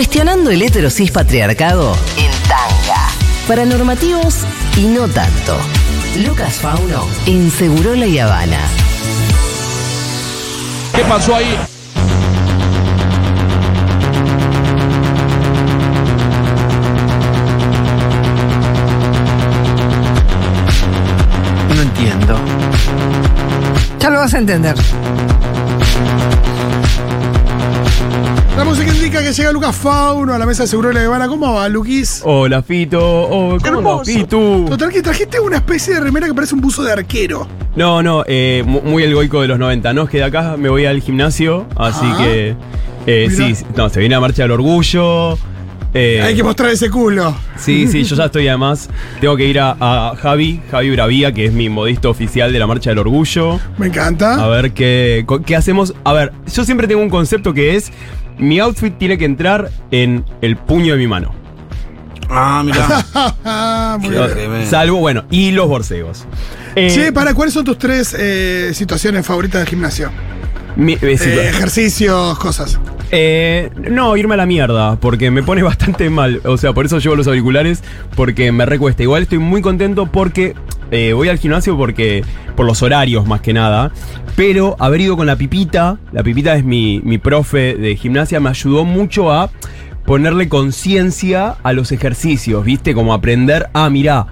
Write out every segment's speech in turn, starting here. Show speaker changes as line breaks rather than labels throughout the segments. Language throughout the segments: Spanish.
Cuestionando el heterosis patriarcado en tanga. Para normativos y no tanto. Lucas Fauno en Segurola y Habana.
¿Qué pasó ahí?
No entiendo.
Ya lo vas a entender.
Música indica que llega Lucas Fauno a la mesa de seguro de la Habana. ¿Cómo va, Luquis?
Hola, Fito. Oh, ¿Cómo
Hermoso.
Fitu?
Total, que trajiste una especie de remera que parece un buzo de arquero.
No, no, eh, mu- muy el goico de los 90. No, es que de acá me voy al gimnasio, así
Ah.
que. eh, sí, no, se viene la marcha del orgullo. eh,
Hay que mostrar ese culo.
Sí, sí, yo ya estoy además. Tengo que ir a, a Javi, Javi Bravía, que es mi modisto oficial de la marcha del orgullo.
Me encanta.
A ver qué, qué hacemos. A ver, yo siempre tengo un concepto que es. Mi outfit tiene que entrar en el puño de mi mano.
Ah,
muy bien.
tremendo.
Salvo, bueno, y los borcegos. Eh,
Che, para, ¿cuáles son tus tres eh, situaciones favoritas del gimnasio?
Mi- eh,
Eh, ejercicios, cosas.
Eh, no, irme a la mierda, porque me pone bastante mal. O sea, por eso llevo los auriculares, porque me recuesta. Igual estoy muy contento porque eh, voy al gimnasio porque por los horarios más que nada. Pero haber ido con la pipita, la pipita es mi, mi profe de gimnasia, me ayudó mucho a ponerle conciencia a los ejercicios, ¿viste? Como aprender, ah, mirá.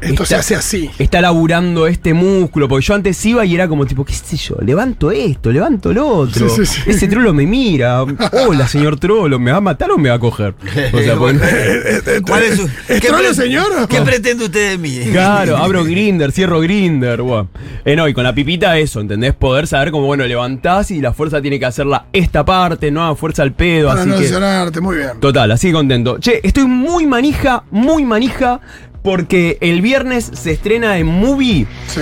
Esto se hace así.
Está laburando este músculo, porque yo antes iba y era como tipo, qué sé yo, levanto esto, levanto lo otro.
Sí, sí, sí.
Ese trolo me mira. Hola, señor trolo, ¿me va a matar o me va a coger? O sea, pues,
¿Cuál es su.
¿Es
qué
trolo,
pre-
señor?
¿Qué pretende usted de mí?
Claro, abro Grinder, cierro Grinder. Eh, no, y con la pipita eso, ¿entendés? Poder saber cómo, bueno, levantás y la fuerza tiene que hacerla esta parte, no a fuerza al pedo,
Para
así
no
que.
muy bien.
Total, así contento. Che, estoy muy manija, muy manija, porque el viernes se estrena en Movie
Sí.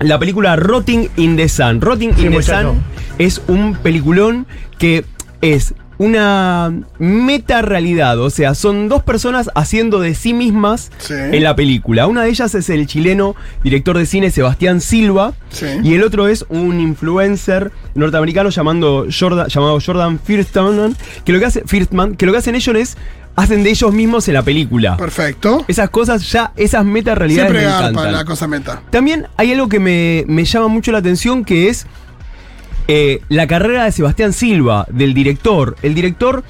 la película Rotting in the Sun. Rotting in the. Sun es un peliculón que es una meta realidad, o sea, son dos personas haciendo de sí mismas
Sí.
en la película. Una de ellas es el chileno director de cine Sebastián Silva
Sí.
y el otro es un influencer norteamericano llamando Jordan, llamado Jordan Firstman, que lo que hace Firstman, que lo que hacen ellos es hacen de ellos mismos en la película.
Perfecto.
Esas cosas ya, esas meta realidades
Siempre
me
garpa
encantan.
la cosa meta.
También hay algo que me, me llama mucho la atención que es eh, la carrera de Sebastián Silva, del director. El director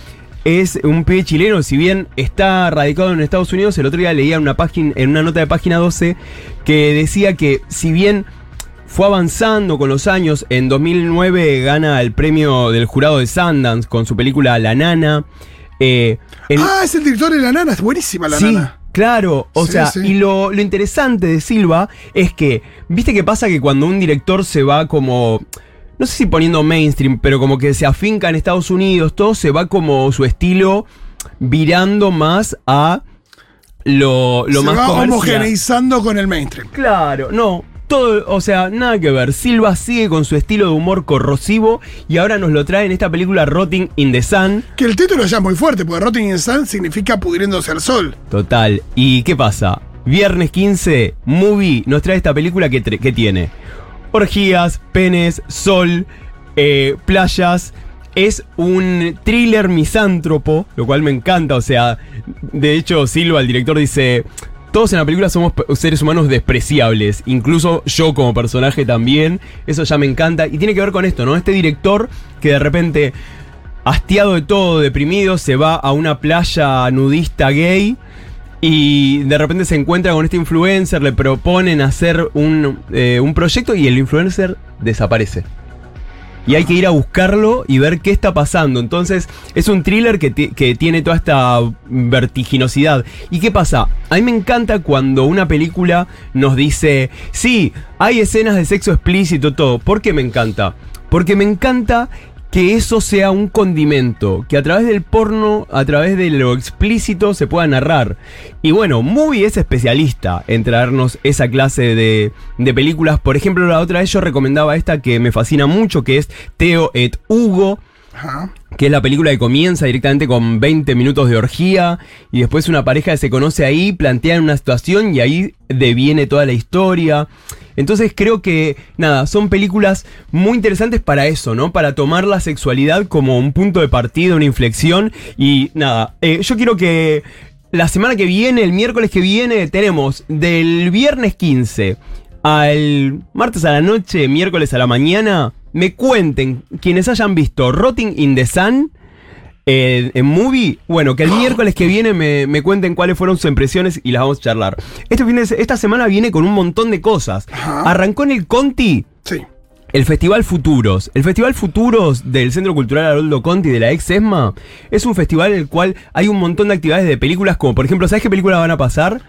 es un pibe chileno, si bien está radicado en Estados Unidos, el otro día leía en una, página, en una nota de página 12 que decía que si bien fue avanzando con los años, en 2009 gana el premio del jurado de Sundance con su película La Nana. Eh, el-
Ah, es el director de la nana. Es buenísima la
sí,
nana.
claro. O
Sí,
sea,
sí.
y lo, lo interesante de Silva es que, ¿viste qué pasa que cuando un director se va como. No sé si poniendo mainstream, pero como que se afinca en Estados Unidos, todo se va como su estilo virando más a lo, lo
Se
más
va
comercial.
homogeneizando con el mainstream.
Claro, no. Todo, o sea, nada que ver. Silva sigue con su estilo de humor corrosivo y ahora nos lo trae en esta película Rotting in the Sun.
Que el título ya es muy fuerte, porque Rotting in Sun significa pudriéndose al sol.
Total. ¿Y qué pasa? Viernes 15, Movie nos trae esta película que tiene orgías, penes, sol, eh, playas. Es un thriller misántropo, lo cual me encanta. O sea, de hecho, Silva, el director, dice: Todos en la película somos seres humanos despreciables, incluso yo como personaje también. Eso ya me encanta. Y tiene que ver con esto, ¿no? Este director que de repente hastiado de todo, deprimido, se va a una playa nudista gay y de repente se encuentra con este influencer, le proponen hacer un, eh, un proyecto y el influencer desaparece. Y hay que ir a buscarlo y ver qué está pasando. Entonces, es un thriller que, que tiene toda esta vertiginosidad. ¿Y qué pasa? A mí me encanta cuando una película nos dice, sí, hay escenas de sexo explícito, todo. ¿Por qué me encanta? Porque me encanta que eso sea un condimento, que a través del porno, a través de lo explícito se pueda narrar. Y bueno, Movie es especialista en traernos esa clase de, películas. Por ejemplo, la otra vez yo recomendaba esta que me fascina mucho, que es Teo et Hugo, Que es la película que comienza directamente con 20 minutos de orgía y después una pareja se conoce ahí, plantean una situación y ahí deviene toda la historia. Entonces creo que, nada, son películas muy interesantes para eso, ¿no? Para tomar la sexualidad como un punto de partida, una inflexión. Y nada, eh, yo quiero que la semana que viene, el miércoles que viene, tenemos del viernes 15 al martes a la noche, miércoles a la mañana, me cuenten quienes hayan visto Rotting in the Sun. eh, en movie, bueno, que el miércoles que viene me, me cuenten cuáles fueron sus impresiones y las vamos a charlar. Este fin de esta semana viene con un montón de cosas. Arrancó en el Conti
Sí.
el Festival Futuros. El Festival Futuros del Centro Cultural Haroldo Conti de la ex ESMA es un festival en el cual hay un montón de actividades de películas, como por ejemplo, ¿sabes qué películas van a pasar?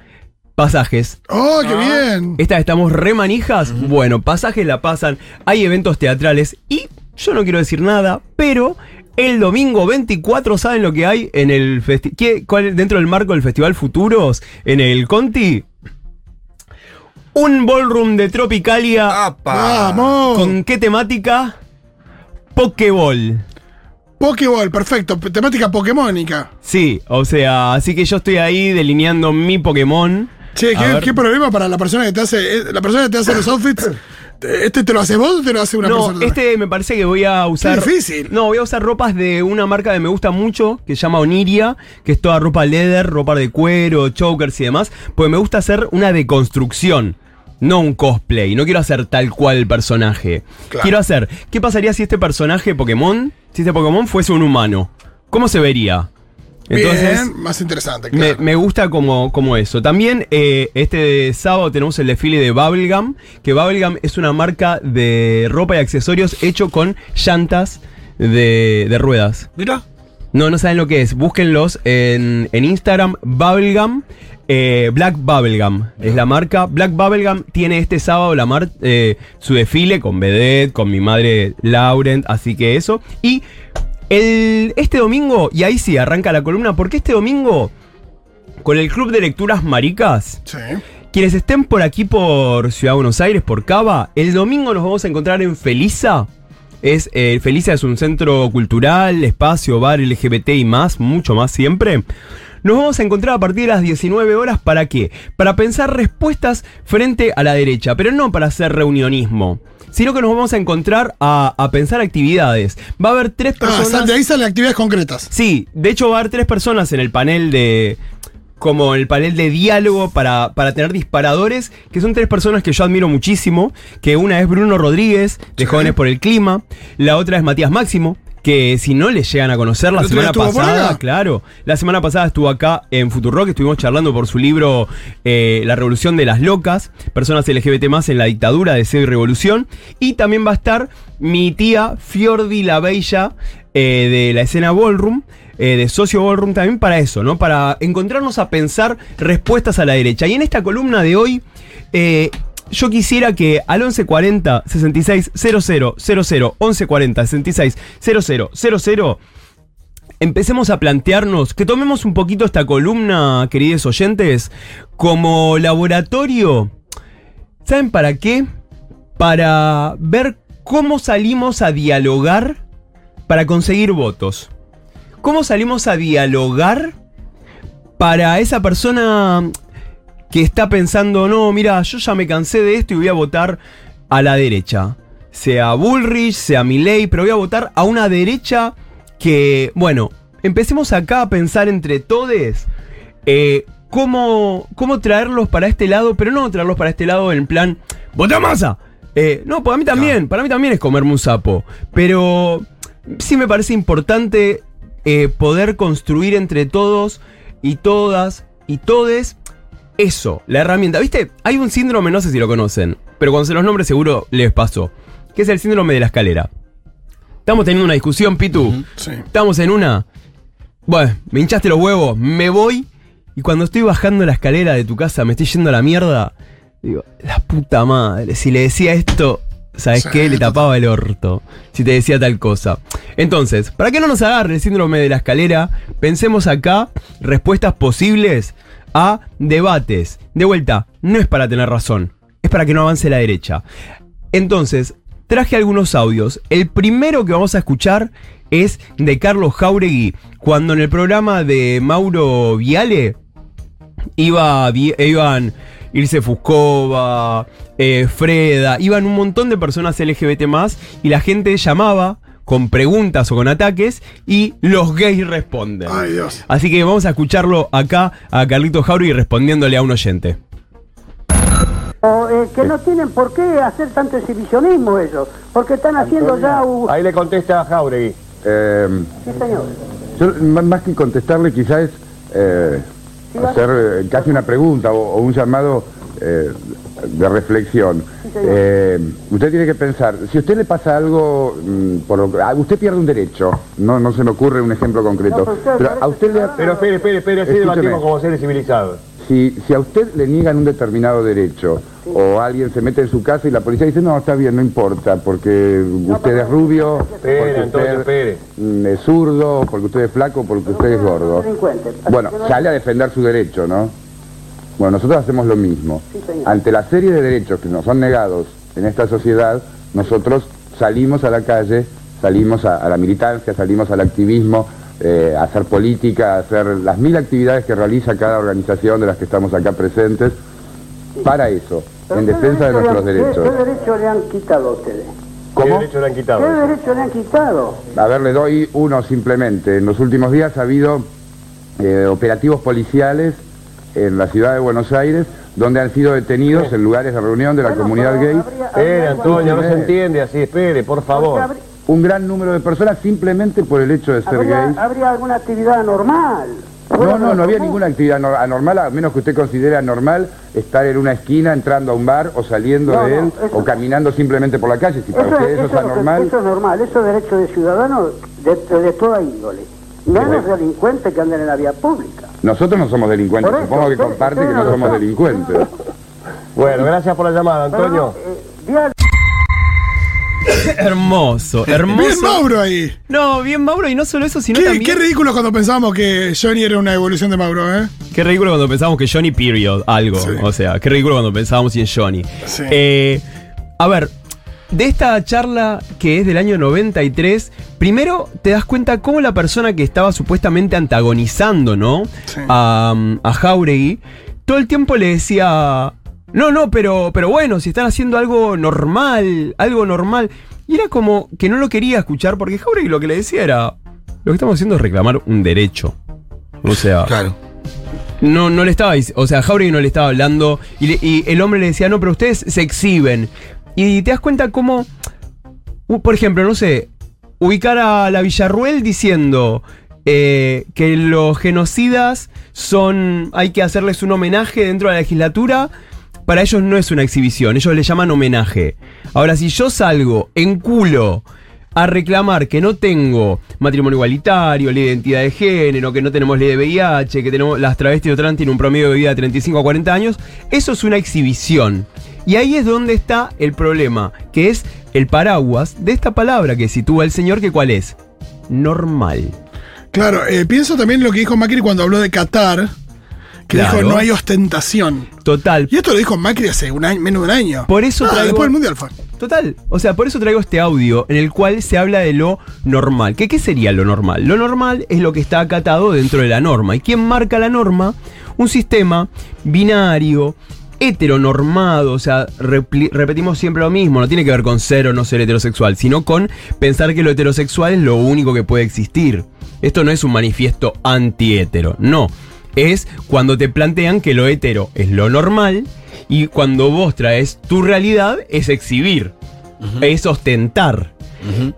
Pasajes.
¡Oh, qué bien!
Estas estamos re manijas. Bueno, pasajes la pasan. Hay eventos teatrales. Y yo no quiero decir nada, pero el domingo 24, ¿saben lo que hay en el festival? Dentro del marco del Festival Futuros, en el Conti. Un ballroom de Tropicalia.
¡Apa!
¡Vamos!
¿Con qué temática? Pokéball.
Pokéball, perfecto. Temática pokémónica.
Sí, o sea, así que yo estoy ahí delineando mi Pokémon.
Che, ¿qué, qué problema para la persona que te hace. eh, La persona que te hace los outfits. ¿Este te lo haces vos o te lo hace una
no,
persona?
este me parece que voy a usar.
difícil.
No, voy a usar ropas de una marca que me gusta mucho, que se llama Oniria, que es toda ropa leather, ropa de cuero, chokers y demás. Porque me gusta hacer una deconstrucción. No un cosplay, no quiero hacer tal cual el personaje.
Claro.
Quiero hacer, ¿qué pasaría si este personaje Pokémon, si este Pokémon fuese un humano? ¿Cómo se vería? Entonces,
Bien, más interesante,
me,
claro.
me gusta como, como eso. También eh, este sábado tenemos el desfile de Bubblegum, que Bubblegum es una marca de ropa y accesorios hecho con llantas de, de ruedas.
Mira.
No, no saben lo que es. Búsquenlos en, en Instagram, Bubblegum. eh, Black Bubblegum es la marca. Black Bubblegum tiene este sábado la mar- eh, su desfile con Vedette, con mi madre Laurent, así que eso. Y el, este domingo, y ahí sí arranca la columna, porque este domingo, con el Club de Lecturas Maricas,
Sí.
quienes estén por aquí por Ciudad de Buenos Aires, por Cava, el domingo nos vamos a encontrar en Felisa. Es, eh, Felisa es un centro cultural, espacio, bar LGBT y más, mucho más siempre. Nos vamos a encontrar a partir de las 19 horas para qué? Para pensar respuestas frente a la derecha, pero no para hacer reunionismo, sino que nos vamos a encontrar a, a pensar actividades. Va a haber tres
Ah,
personas.
sal- de ahí salen actividades concretas.
Sí, de hecho va a haber tres personas en el panel de. Como el panel de diálogo para, para tener disparadores, que son tres personas que yo admiro muchísimo. Que una es Bruno Rodríguez, de
Sí.
Jóvenes por el Clima. La otra es Matías Máximo, que si no les llegan a conocer la
¿El otro día
semana pasada, claro. La semana pasada estuvo acá en Futurock, estuvimos charlando por su libro eh, La Revolución de las Locas, personas LGBT más en la dictadura, deseo y revolución. Y también va a estar mi tía Fiordi la Bella eh, de la escena Ballroom. eh, de Socio Ballroom también para eso, ¿no? Para encontrarnos a pensar respuestas a la derecha. Y en esta columna de hoy, eh, yo quisiera que al 1140 66 00 00 1140 66 00 00 empecemos a plantearnos, que tomemos un poquito esta columna, queridos oyentes, como laboratorio. ¿Saben para qué? Para ver cómo salimos a dialogar para conseguir votos. ¿Cómo salimos a dialogar para esa persona que está pensando, no, mira, yo ya me cansé de esto y voy a votar a la derecha? Sea Bullrich, sea Milley, pero voy a votar a una derecha que, bueno, empecemos acá a pensar entre todos eh, cómo, cómo traerlos para este lado, pero no traerlos para este lado en plan, ¡vota masa! Eh, no, para mí también, para mí también es comerme un sapo, pero sí me parece importante eh, poder construir entre todos y todas y todes eso, la herramienta. ¿Viste? Hay un síndrome, no sé si lo conocen, pero cuando se los nombres seguro les pasó, que es el síndrome de la escalera. Estamos teniendo una discusión, Pitu.
Sí.
Estamos en una. Bueno, me hinchaste los huevos, me voy. Y cuando estoy bajando la escalera de tu casa, me estoy yendo a la mierda. Digo, la puta madre, si le decía esto, ¿sabes
Sí,
qué? Le tapaba el orto. Si te decía tal cosa. Entonces, para que no nos agarre el síndrome de la escalera, pensemos acá respuestas posibles a debates. De vuelta, no es para tener razón, es para que no avance la derecha. Entonces, traje algunos audios. El primero que vamos a escuchar es de Carlos Jauregui, cuando en el programa de Mauro Viale iba, iban Irse Fuscova, eh, Freda, iban un montón de personas LGBT más y la gente llamaba con preguntas o con ataques y los gays responden.
Ay, Dios.
Así que vamos a escucharlo acá a Carlito Jauregui respondiéndole a un oyente.
O, eh, que no tienen por qué hacer tanto exhibicionismo ellos, porque están haciendo ya un...
Ahí le contesta a Jauregui.
Eh,
Sí, señor.
yo, más que contestarle, quizás es eh, hacer eh, casi una pregunta o, o un llamado eh, de reflexión. Eh, usted tiene que pensar, si a usted le pasa algo, mm, por lo que- a usted pierde un derecho, no, no se me ocurre un ejemplo concreto,
No, pero
a usted le,
ciudadano.
Pero espere, espere, espere, así debatimos como seres civilizados.
si, si a usted le niegan un determinado derecho o alguien se mete en su casa y la policía dice, no, está bien, no importa, porque usted es rubio,
Espere,
porque usted
espere.
mm, es zurdo, porque usted es flaco, porque usted es gordo. Bueno, sale a defender su derecho, ¿no? Bueno, nosotros hacemos lo mismo.
Sí.
Ante la serie de derechos que nos son negados en esta sociedad, nosotros salimos a la calle, salimos a, a la militancia, salimos al activismo, eh, a hacer política, a hacer las mil actividades que realiza cada organización de las que estamos acá presentes, para eso,
Pero
en
¿qué
defensa de nuestros
han- ¿qué-
derechos.
¿Qué derecho le han quitado a ustedes?
¿Qué
¿Cómo?
derecho le han quitado?
¿Qué derecho le han quitado?
A ver, le doy uno simplemente. En los últimos días ha habido eh, operativos policiales en la ciudad de Buenos Aires donde han sido detenidos en lugares de reunión de la
Bueno,
comunidad gay
algo-
Antonio, no se entiende así, espere, por favor.
Un gran número de personas simplemente por el hecho de ser
Habría,
gays.
habría alguna actividad anormal.
No, no, no había ninguna actividad no- anormal, a menos que usted considere anormal estar en una esquina entrando a un bar o saliendo
No,
de
no,
él
eso-
o caminando simplemente por la calle. Si para
Eso,
usted eso es
eso es lo que-
anormal,
eso es normal, eso es derecho de ciudadano de, de toda índole. Menos delincuentes que anden en la vía pública.
nosotros no somos delincuentes.
Eso,
Supongo que comparte que no somos delincuentes.
Bueno, gracias por la llamada,
Pero
Antonio.
no, eh, dial-
hermoso,
Bien
hermoso.
Mauro ahí.
No, bien Mauro, y no solo eso, sino
Qué,
también.
qué ridículo cuando pensábamos que Johnny era una evolución de Mauro, ¿eh?
Qué ridículo cuando pensamos que Johnny period, algo.
Sí.
O sea, qué ridículo cuando pensábamos en Johnny.
Sí.
Eh, a ver, de esta charla que es del año 93, primero te das cuenta cómo la persona que estaba supuestamente antagonizando, ¿no?
Sí.
A, a Jauregui, todo el tiempo le decía, no, no, pero, pero bueno, si están haciendo algo normal, algo normal. Y era como que no lo quería escuchar porque Jauregui lo que le decía era, lo que estamos haciendo es reclamar un derecho. O sea,
Claro.
no, no le estaba, o sea, Jauregui no le estaba hablando y, le- y el hombre le decía, no, pero ustedes se exhiben. Y te das cuenta cómo, por ejemplo, no sé, ubicar a la Villarruel diciendo eh, que los genocidas son, hay que hacerles un homenaje dentro de la legislatura, para ellos no es una exhibición, ellos le llaman homenaje. Ahora, si yo salgo en culo a reclamar que no tengo matrimonio igualitario, de identidad de género, que no tenemos ley de VIH, que tenemos las travestis o trans tienen un promedio de vida de 35 a 40 años, eso es una exhibición. Y ahí es donde está el problema, que es el paraguas de esta palabra que sitúa el señor, que cuál es? Normal.
Claro, eh, pienso también lo que dijo Macri cuando habló de Qatar, que
Claro.
dijo no hay ostentación.
Total.
Y esto lo dijo Macri hace un año, menos de un año.
Por eso
Ah,
traigo-
después del Mundial fue.
Total, o sea, por eso traigo este audio en el cual se habla de lo normal. ¿Qué, ¿Qué sería lo normal? Lo normal es lo que está acatado dentro de la norma. ¿Y quién marca la norma? Un sistema binario, heteronormado, o sea, repetimos siempre lo mismo, no tiene que ver con ser o no ser heterosexual, sino con pensar que lo heterosexual es lo único que puede existir. Esto no es un manifiesto anti-hetero, no. Es cuando te plantean que lo hetero es lo normal y cuando vos traes tu realidad es exhibir, es ostentar.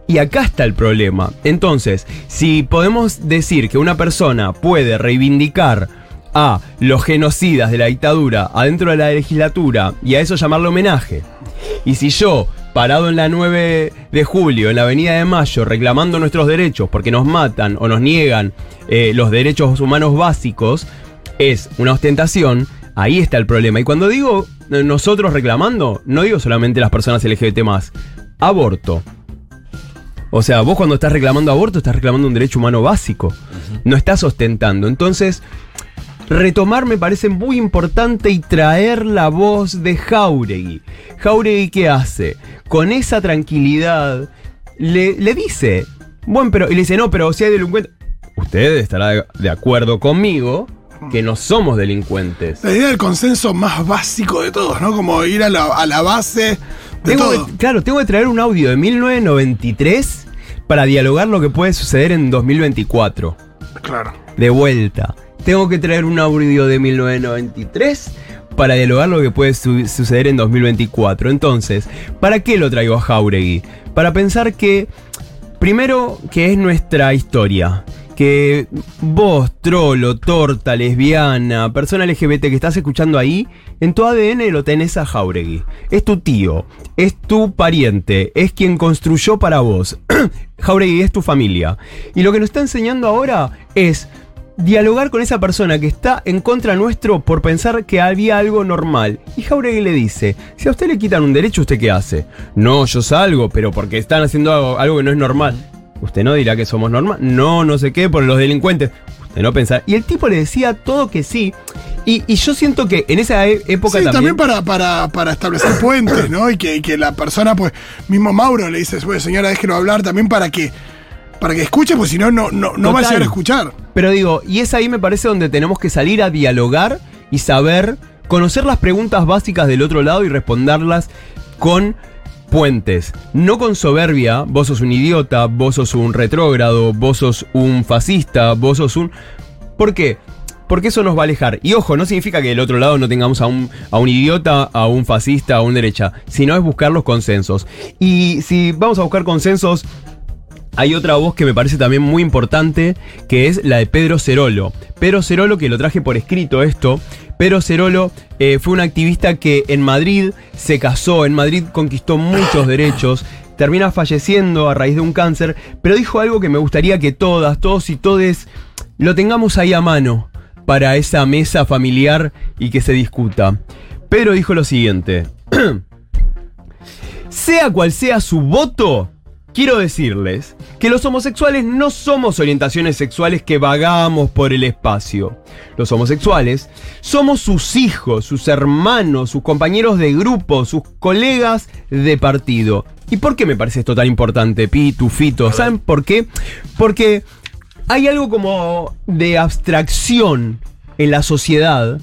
Y acá está el problema. Entonces, si podemos decir que una persona puede reivindicar a los genocidas de la dictadura adentro de la legislatura y a eso llamarle homenaje, y si yo, parado en la 9 de julio, en la Avenida de Mayo, reclamando nuestros derechos porque nos matan o nos niegan eh, los derechos humanos básicos, es una ostentación, ahí está el problema. Y cuando digo eh, nosotros reclamando, no digo solamente las personas LGBT más, aborto. O sea, vos cuando estás reclamando aborto, estás reclamando un derecho humano básico. No estás ostentando. Entonces, retomar me parece muy importante y traer la voz de Jauregui. Jauregui, ¿qué hace? Con esa tranquilidad, le, le dice, bueno, pero, y le dice, no, pero si hay delincuentes, usted estará de, acuerdo conmigo que no somos delincuentes.
La idea del consenso más básico de todos, ¿no? Como ir a la, a la base de
Tengo
todo.
que- claro, tengo que traer un audio de 1993 para dialogar lo que puede suceder en 2024.
Claro.
De vuelta. Tengo que traer un audio de 1993 para dialogar lo que puede su- suceder en 2024. Entonces, ¿para qué lo traigo a Jauregui? Para pensar que, primero, que es nuestra historia. Que vos, trolo, torta, lesbiana, persona LGBT que estás escuchando ahí, en tu ADN lo tenés a Jauregui. Es tu tío, es tu pariente, es quien construyó para vos. Jauregui es tu familia. Y lo que nos está enseñando ahora es dialogar con esa persona que está en contra nuestro por pensar que había algo normal. Y Jauregui le dice, si a usted le quitan un derecho, ¿usted qué hace? No, yo salgo, pero porque están haciendo algo, algo que no es normal. Usted no dirá que somos normal. No, no sé qué, por los delincuentes. Usted no pensar. Y el tipo le decía todo que sí. Y, y yo siento que en esa e- época
Sí, también,
también...
para, para, para establecer puentes, ¿no? Y que, y que la persona, pues, mismo Mauro le dice, bueno, señora, déjelo hablar también para que, para que escuche, pues si no, no, no, no va a llegar a escuchar.
Pero digo, y es ahí me parece donde tenemos que salir a dialogar y saber, conocer las preguntas básicas del otro lado y responderlas con puentes. No con soberbia, vos sos un idiota, vos sos un retrógrado, vos sos un fascista, vos sos un... ¿Por qué? Porque eso nos va a alejar. Y ojo, no significa que del otro lado no tengamos a un, a un idiota, a un fascista, a un derecha, sino es buscar los consensos. Y si vamos a buscar consensos, hay otra voz que me parece también muy importante, que es la de Pedro Cerolo. Pedro Cerolo, que lo traje por escrito esto, Pedro Cerolo eh, fue un activista que en Madrid se casó, en Madrid conquistó muchos derechos, termina falleciendo a raíz de un cáncer, pero dijo algo que me gustaría que todas, todos y todes lo tengamos ahí a mano para esa mesa familiar y que se discuta. Pedro dijo lo siguiente. Sea cual sea su voto, quiero decirles que los homosexuales no somos orientaciones sexuales que vagamos por el espacio. Los homosexuales somos sus hijos, sus hermanos, sus compañeros de grupo, sus colegas de partido. ¿Y por qué me parece esto tan importante, Pitu, Fito? ¿Saben por qué? Porque hay algo como de abstracción en la sociedad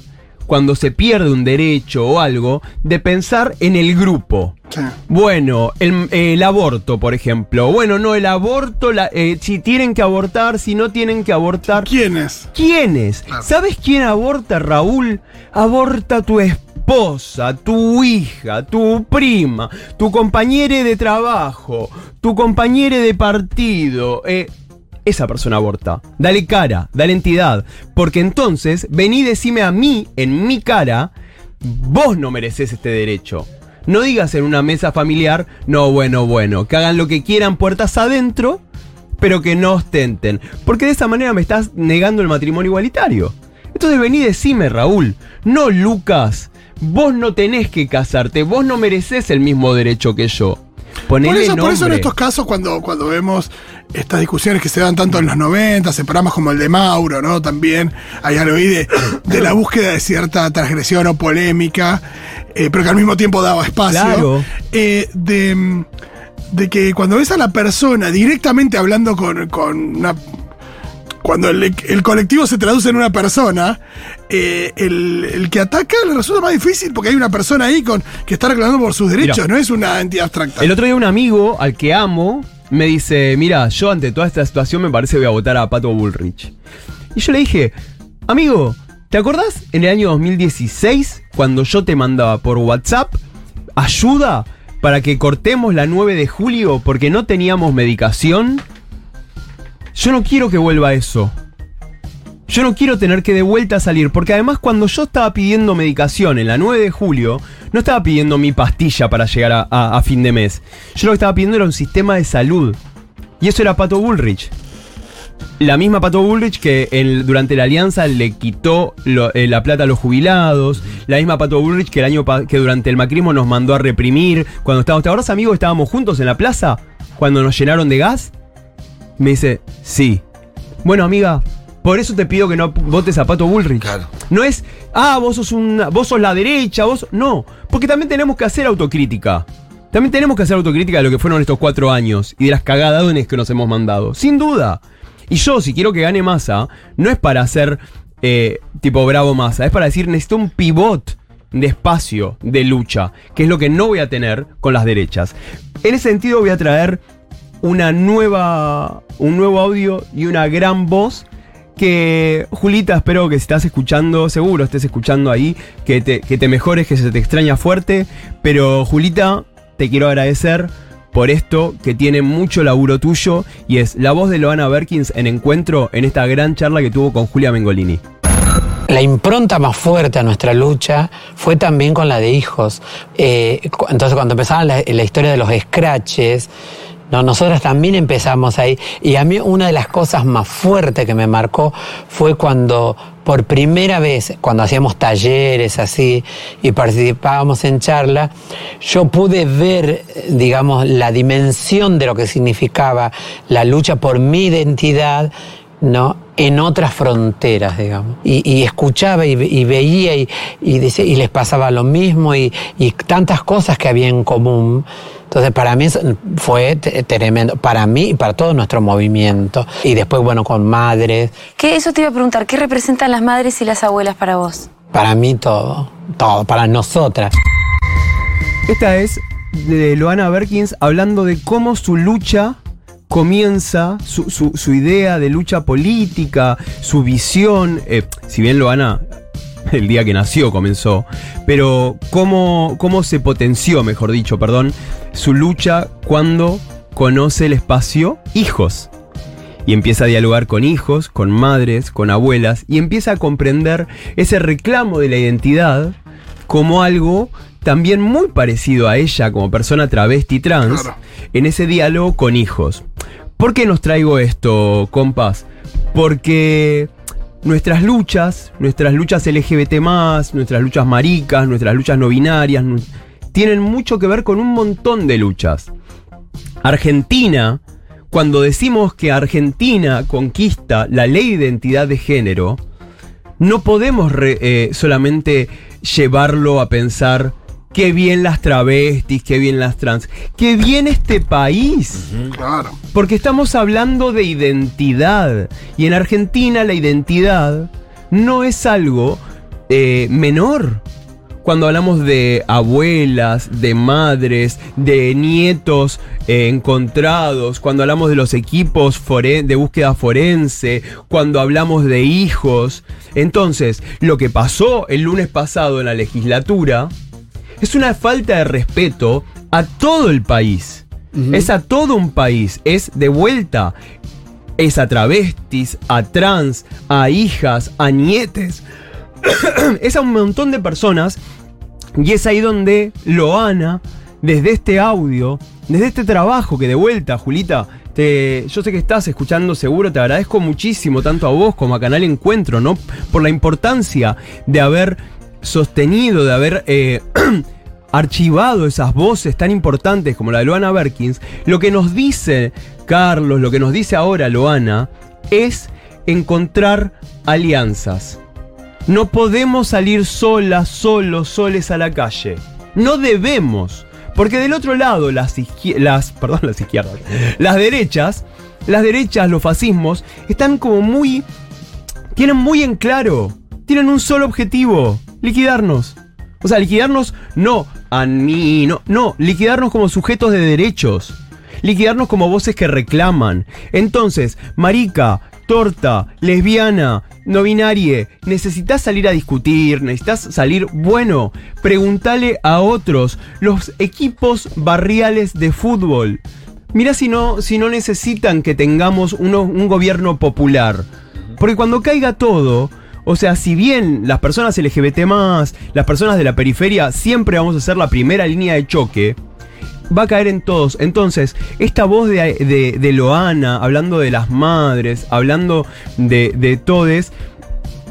cuando se pierde un derecho o algo, de pensar en el grupo.
Sí.
Bueno, el, el aborto, por ejemplo. Bueno, no, el aborto, la- eh, si tienen que abortar, si no tienen que abortar.
¿Quién es?
¿Quiénes?
Claro.
¿Sabes quién aborta, Raúl? Aborta tu esposa, tu hija, tu prima, tu compañera de trabajo, tu compañera de partido. eh, esa persona aborta. Dale cara, dale entidad. Porque entonces, vení y decime a mí, en mi cara, vos no mereces este derecho. No digas en una mesa familiar, no, bueno, bueno, que hagan lo que quieran puertas adentro, pero que no ostenten. Porque de esa manera me estás negando el matrimonio igualitario. Entonces vení y decime, Raúl, no Lucas, vos no tenés que casarte, vos no mereces el mismo derecho que yo.
Por
Ponele
eso, por eso en estos casos, cuando, cuando vemos estas discusiones que se dan tanto en los 90, en programas como el de Mauro, ¿no? También hay algo ahí de, de la búsqueda de cierta transgresión o polémica, eh, pero que al mismo tiempo daba espacio.
Claro.
Eh, de, de que cuando ves a la persona directamente hablando con, con una cuando el, el colectivo se traduce en una persona, eh, el, el que ataca le resulta más difícil porque hay una persona ahí con, que está reclamando por sus derechos,
Mira.
no es una entidad abstracta.
El otro día un amigo al que amo me dice, mira, yo ante toda esta situación me parece que voy a votar a Pato Bullrich. Y yo le dije, amigo, ¿te acordás en el año 2016 cuando yo te mandaba por WhatsApp ayuda para que cortemos la 9 de julio porque no teníamos medicación? Yo no quiero que vuelva eso. Yo no quiero tener que de vuelta salir, porque además cuando yo estaba pidiendo medicación en la 9 de julio, no estaba pidiendo mi pastilla para llegar a, fin de mes. Yo lo que estaba pidiendo era un sistema de salud. Y eso era Pato Bullrich. La misma Pato Bullrich que durante la alianza le quitó eh, la plata a los jubilados. La misma Pato Bullrich que el año que durante el macrismo nos mandó a reprimir. Cuando estábamos, ¿te acordás, amigo, que estábamos juntos en la plaza? Cuando nos llenaron de gas. Me dice, sí. Bueno, amiga, por eso te pido que no votes a Pato Bullrich.
Claro.
No es, ah, vos sos una, vos sos la derecha, vos. No, porque también tenemos que hacer autocrítica. También tenemos que hacer autocrítica de lo que fueron estos cuatro años y de las cagadones que nos hemos mandado. Sin duda. Y yo, si quiero que gane masa, no es para hacer eh, tipo Bravo Massa, es para decir necesito un pivot de espacio de lucha, que es lo que no voy a tener con las derechas. En ese sentido voy a traer una nueva, un nuevo audio y una gran voz que Julita, espero que estás escuchando, seguro estés escuchando ahí, que te, que te mejores, que se te extraña fuerte, pero Julita, te quiero agradecer por esto que tiene mucho laburo tuyo y es la voz de Loana Berkins en encuentro en esta gran charla que tuvo con Julia Mengolini.
La impronta más fuerte a nuestra lucha fue también con la de hijos. Eh, entonces, cuando empezaba la, la historia de los scratches, no, nosotras también empezamos ahí. Y a mí una de las cosas más fuertes que me marcó fue cuando por primera vez, cuando hacíamos talleres así y participábamos en charla, yo pude ver, digamos, la dimensión de lo que significaba la lucha por mi identidad ¿no? en otras fronteras, digamos. Y, escuchaba y, ve- y veía y, y, y les pasaba lo mismo y tantas cosas que había en común. Entonces, para mí fue tremendo, para mí y para todo nuestro movimiento. Y después, bueno, con madres,
¿Qué, eso te iba a preguntar, ¿qué representan las madres y las abuelas para vos?
para mí todo, todo, para nosotras.
Esta es de Loana Berkins hablando de cómo su lucha comienza, su, su- su idea de lucha política, su visión, eh, si bien Loana el día que nació comenzó, pero cómo, cómo se potenció, mejor dicho, perdón, su lucha cuando conoce el espacio hijos. Y empieza a dialogar con hijos, con madres, con abuelas, y empieza a comprender ese reclamo de la identidad como algo también muy parecido a ella como persona travesti trans,
Claro.
en ese diálogo con hijos. ¿Por qué nos traigo esto, compas? Porque nuestras luchas, nuestras luchas LGBT, nuestras luchas maricas, nuestras luchas no binarias, tienen mucho que ver con un montón de luchas. Argentina, cuando decimos que Argentina conquista la ley de identidad de género, no podemos eh, solamente llevarlo a pensar qué bien las travestis, qué bien las trans, qué bien este país.
Claro.
Porque estamos hablando de identidad. Y en Argentina la identidad no es algo eh, menor. Cuando hablamos de abuelas, de madres, de nietos eh, encontrados, cuando hablamos de los equipos de búsqueda forense, cuando hablamos de hijos. Entonces, lo que pasó el lunes pasado en la legislatura es una falta de respeto a todo el país. Es a todo un país. Es de vuelta. Es a travestis, a trans, a hijas, a nietes. es a un montón de personas. Y es ahí donde Loana, desde este audio, desde este trabajo que de vuelta, Julita, te- yo sé que estás escuchando seguro, te agradezco muchísimo, tanto a vos como a Canal Encuentro, ¿no? Por la importancia de haber sostenido, de haber eh, archivado esas voces tan importantes como la de Loana Berkins. Lo que nos dice Carlos, lo que nos dice ahora Loana, es encontrar alianzas. No podemos salir solas, solos, soles a la calle. No debemos. Porque del otro lado, las, las, perdón, las izquierdas, las derechas, las derechas, los fascismos, están como muy, tienen muy en claro, tienen un solo objetivo, liquidarnos. O sea, liquidarnos no a mí, no, no, liquidarnos como sujetos de derechos. Liquidarnos como voces que reclaman. Entonces, marica, torta, lesbiana, no binarie, necesitas salir a discutir, necesitas salir, bueno, pregúntale a otros, los equipos barriales de fútbol. Mira si no, si no necesitan que tengamos un gobierno popular. Porque cuando caiga todo, o sea, si bien las personas LGBT, las personas de la periferia, siempre vamos a ser la primera línea de choque, va a caer en todos. Entonces, esta voz de, de, de Loana, hablando de las madres, hablando de, de todes,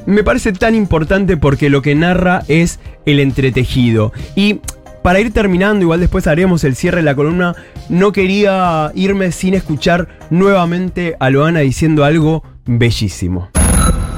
me parece tan importante porque lo que narra es el entretejido. Y para ir terminando, igual después haremos el cierre de la columna, no quería irme sin escuchar nuevamente a Loana diciendo algo bellísimo.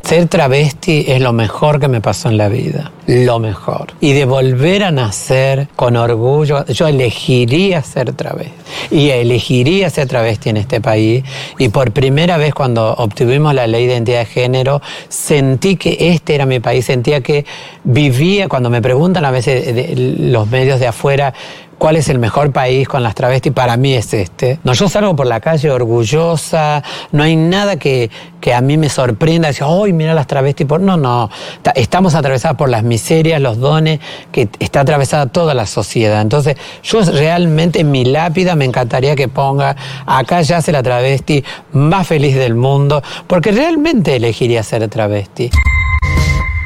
Ser travesti es lo mejor que me pasó en la vida. Lo mejor. Y de volver a nacer con orgullo, yo elegiría ser travesti. Y elegiría ser travesti en este país. Y por primera vez cuando obtuvimos la ley de identidad de género, sentí que este era mi país. Sentía que vivía, cuando me preguntan a veces los medios de afuera, ¿Cuál es el mejor país con las travestis? Para mí es este. No, yo salgo por la calle orgullosa, no hay nada que, que a mí me sorprenda, decir, ¡ay, mira las travestis! Por... No, no, Ta- estamos atravesadas por las miserias, los dones, que está atravesada toda la sociedad. Entonces, yo realmente en mi lápida me encantaría que ponga, acá yace la travesti más feliz del mundo, porque realmente elegiría ser travesti.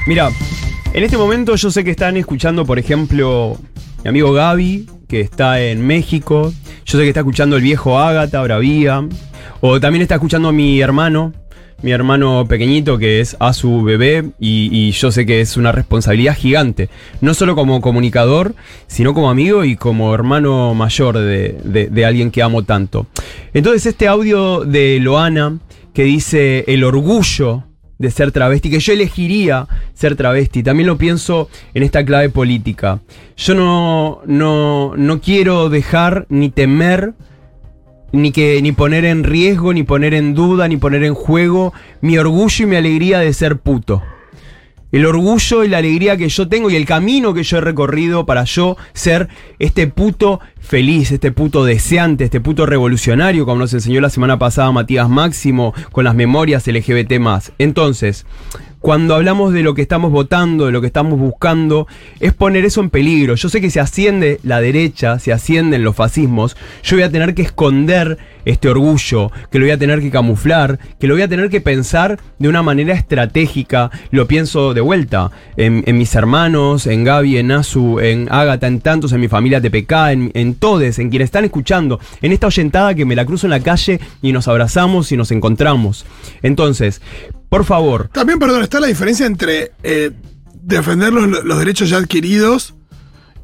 Mira, en este momento yo sé que están escuchando, por ejemplo, mi amigo Gaby, que está en México. Yo sé que está escuchando el viejo Ágata, Bravía. O también está escuchando a mi hermano, mi hermano pequeñito, que es a su bebé. Y, yo sé que es una responsabilidad gigante. No solo como comunicador, sino como amigo y como hermano mayor de alguien que amo tanto. Entonces, este audio de Loana, que dice el orgullo de ser travesti, que yo elegiría ser travesti. También lo pienso en esta clave política. Yo no, no, no quiero dejar ni temer, ni, que, ni poner en riesgo, ni poner en duda, ni poner en juego mi orgullo y mi alegría de ser puto. El orgullo y la alegría que yo tengo y el camino que yo he recorrido para yo ser este puto feliz, este puto deseante, este puto revolucionario, como nos enseñó la semana pasada Matías Máximo con las memorias LGBT. Entonces, cuando hablamos de lo que estamos votando, de lo que estamos buscando, es poner eso en peligro. Yo sé que si asciende la derecha, si ascienden los fascismos, yo voy a tener que esconder este orgullo, que lo voy a tener que camuflar, que lo voy a tener que pensar de una manera estratégica. Lo pienso de vuelta en, mis hermanos, en Gaby, en Azu, en Ágata, en tantos, en mi familia TPK, en, en todes, en quienes están escuchando, en esta oyentada que me la cruzo en la calle y nos abrazamos y nos encontramos. Entonces, por favor,
También, perdón, está la diferencia entre eh, defender los, los derechos ya adquiridos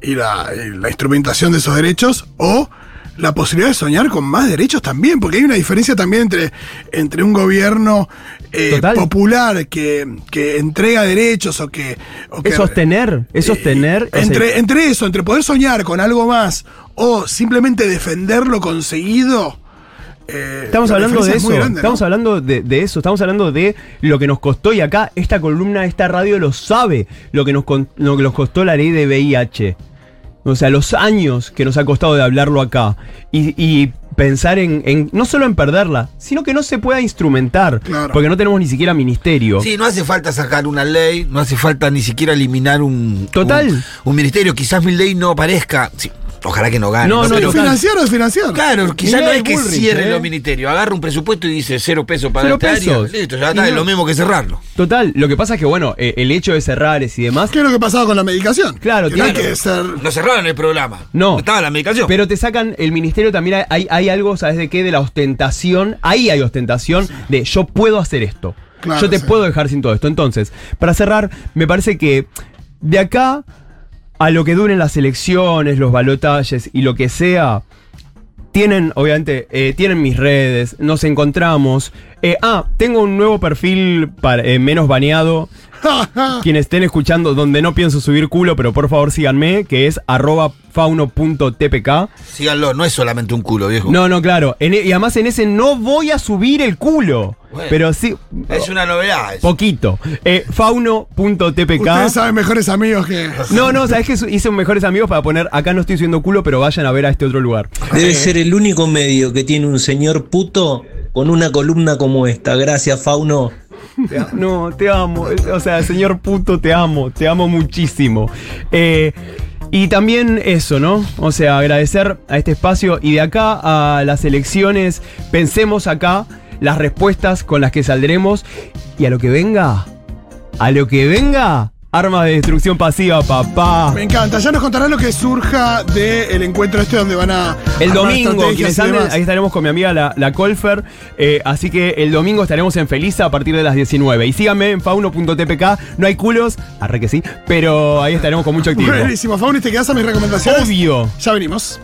y la, y la instrumentación de esos derechos o la posibilidad de soñar con más derechos también, porque hay una diferencia también entre, entre un gobierno eh, popular que, que entrega derechos o que... o que-
es sostener, es sostener. o sea,
entre, entre eso, entre poder soñar con algo más o simplemente defender lo conseguido. Eh,
Estamos
la
hablando de
es
eso,
muy grande, ¿no?
estamos hablando de, de eso, estamos hablando de lo que nos costó y acá esta columna, esta radio lo sabe, lo que nos, lo que nos costó la ley de VIH. O sea, los años que nos ha costado de hablarlo acá y, y pensar en, en- no solo en perderla, sino que no se pueda instrumentar,
Claro.
porque no tenemos ni siquiera ministerio.
Sí, no hace falta sacar una ley, no hace falta ni siquiera eliminar un.
Total.
Un, un ministerio. Quizás mi ley no aparezca. sí, ojalá que no gane.
No, no,
Pero-
total.
Financiar o desfinanciar.
Claro, quizás no es que
Bullrich,
cierren
¿eh?
los ministerios. Agarra un presupuesto y dice cero pesos para
Cero
esta área.
pesos.
Listo, ya está,
no-
es lo mismo que cerrarlo.
Total, lo que pasa es que, bueno, eh, el hecho de cerrar y demás,
¿Qué es lo que pasaba con la medicación?
Claro,
que no
claro.
que ser.
No cerraron el programa.
No.
Estaba la medicación.
Pero te sacan, el ministerio también hay, hay, algo, ¿sabes de qué? De la ostentación. Ahí hay ostentación de yo puedo hacer esto.
Claro,
yo te
sí.
puedo dejar sin todo esto. Entonces, para cerrar, me parece que de acá a lo que duren las elecciones, los balotajes y lo que sea, tienen, obviamente, eh, tienen mis redes, nos encontramos. Eh, ah, tengo un nuevo perfil para, eh, menos baneado. Quienes estén escuchando, donde no pienso subir culo, pero por favor síganme, que es arroba fauno.tpk.
Síganlo, no es solamente un culo, viejo.
No, no, claro. En e- y además en ese no voy a subir el culo.
Bueno.
pero sí,
Es una novedad. eso.
poquito. Eh, fauno.tpk.
Ustedes saben mejores amigos que.
No, no, sabes que hice un mejores amigos para poner acá no estoy subiendo culo, pero vayan a ver a este otro lugar.
Debe ser el único medio que tiene un señor puto con una columna como esta. Gracias, Fauno.
No, te amo. O sea, señor puto, te amo. Te amo muchísimo. Eh, y también eso, ¿no? O sea, agradecer a este espacio y de acá a las elecciones, pensemos acá las respuestas con las que saldremos y a lo que venga, a lo que venga, armas de destrucción pasiva, papá.
Me encanta. Ya nos contarán lo que surja del encuentro este donde van a.
El domingo, quienes
y
anden, ahí estaremos con mi amiga la, la Colfer. eh, así que el domingo estaremos en Feliza a partir de las 19. Y síganme en fauno.tpk. No hay culos, arre que sí, pero ahí estaremos con mucho activo.
Buenísimo, Fauni, ¿te quedas a mis recomendaciones?
Obvio.
Ya venimos.